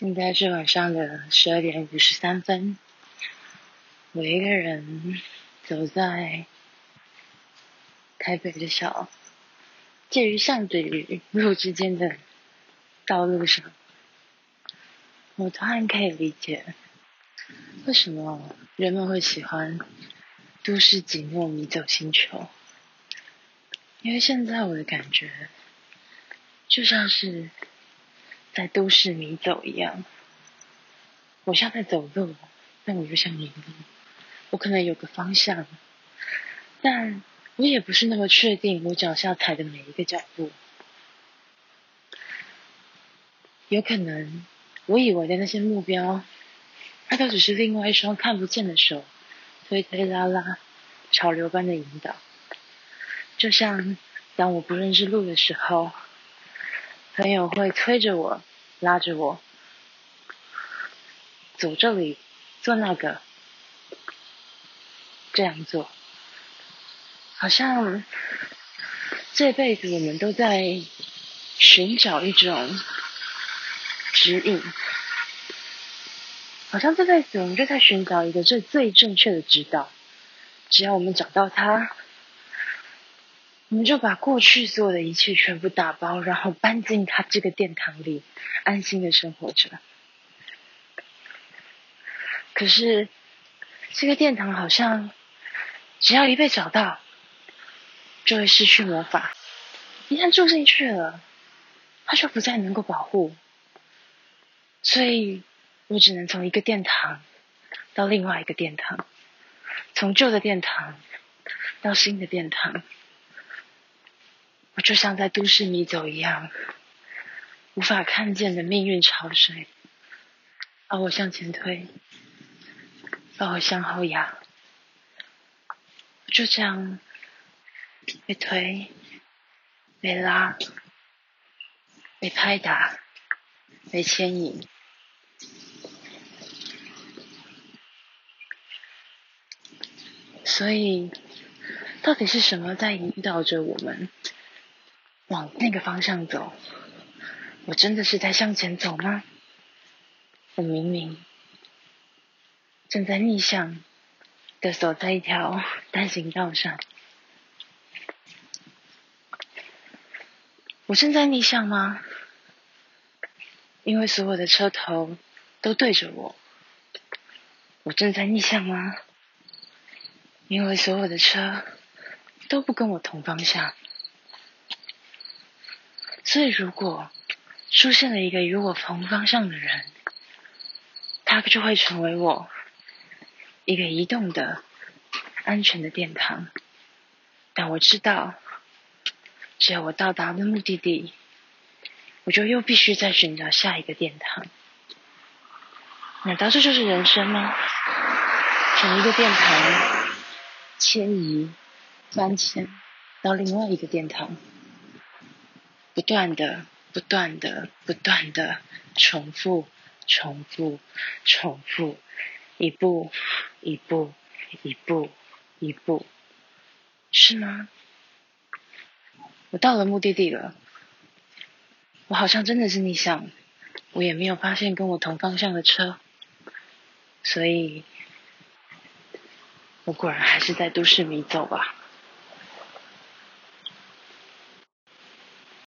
现在是晚上的十二点五十三分，我一个人走在台北的小介于巷子与路之间的道路上，我突然可以理解为什么人们会喜欢都市寂寞迷走星球，因为现在我的感觉就像是。在都市迷走一样，我像在走路，但我又像迷路。我可能有个方向，但我也不是那么确定我脚下踩的每一个脚步。有可能我以为的那些目标，它都只是另外一双看不见的手，推推拉拉，潮流般的引导。就像当我不认识路的时候。朋友会推着我，拉着我，走这里，做那个，这样做，好像这辈子我们都在寻找一种指引，好像这辈子我们就在寻找一个最最正确的指导，只要我们找到它。我们就把过去所有的一切全部打包，然后搬进他这个殿堂里，安心的生活着。可是，这个殿堂好像，只要一被找到，就会失去魔法。一旦住进去了，它就不再能够保护。所以我只能从一个殿堂到另外一个殿堂，从旧的殿堂到新的殿堂。就像在都市迷走一样，无法看见的命运潮水，把我向前推，把我向后压。就这样被推、被拉、被拍打、被牵引。所以，到底是什么在引导着我们？往那个方向走，我真的是在向前走吗？我明明正在逆向的走在一条单行道上，我正在逆向吗？因为所有的车头都对着我，我正在逆向吗？因为所有的车都不跟我同方向。所以，如果出现了一个与我同方向的人，他就会成为我一个移动的、安全的殿堂。但我知道，只要我到达了目的地，我就又必须再寻找下一个殿堂。难道这就是人生吗？从一个殿堂迁移、搬迁到另外一个殿堂。不断的、不断的、不断的重复、重复、重复，一步、一步、一步、一步，是吗？我到了目的地了，我好像真的是逆向，我也没有发现跟我同方向的车，所以，我果然还是在都市迷走吧。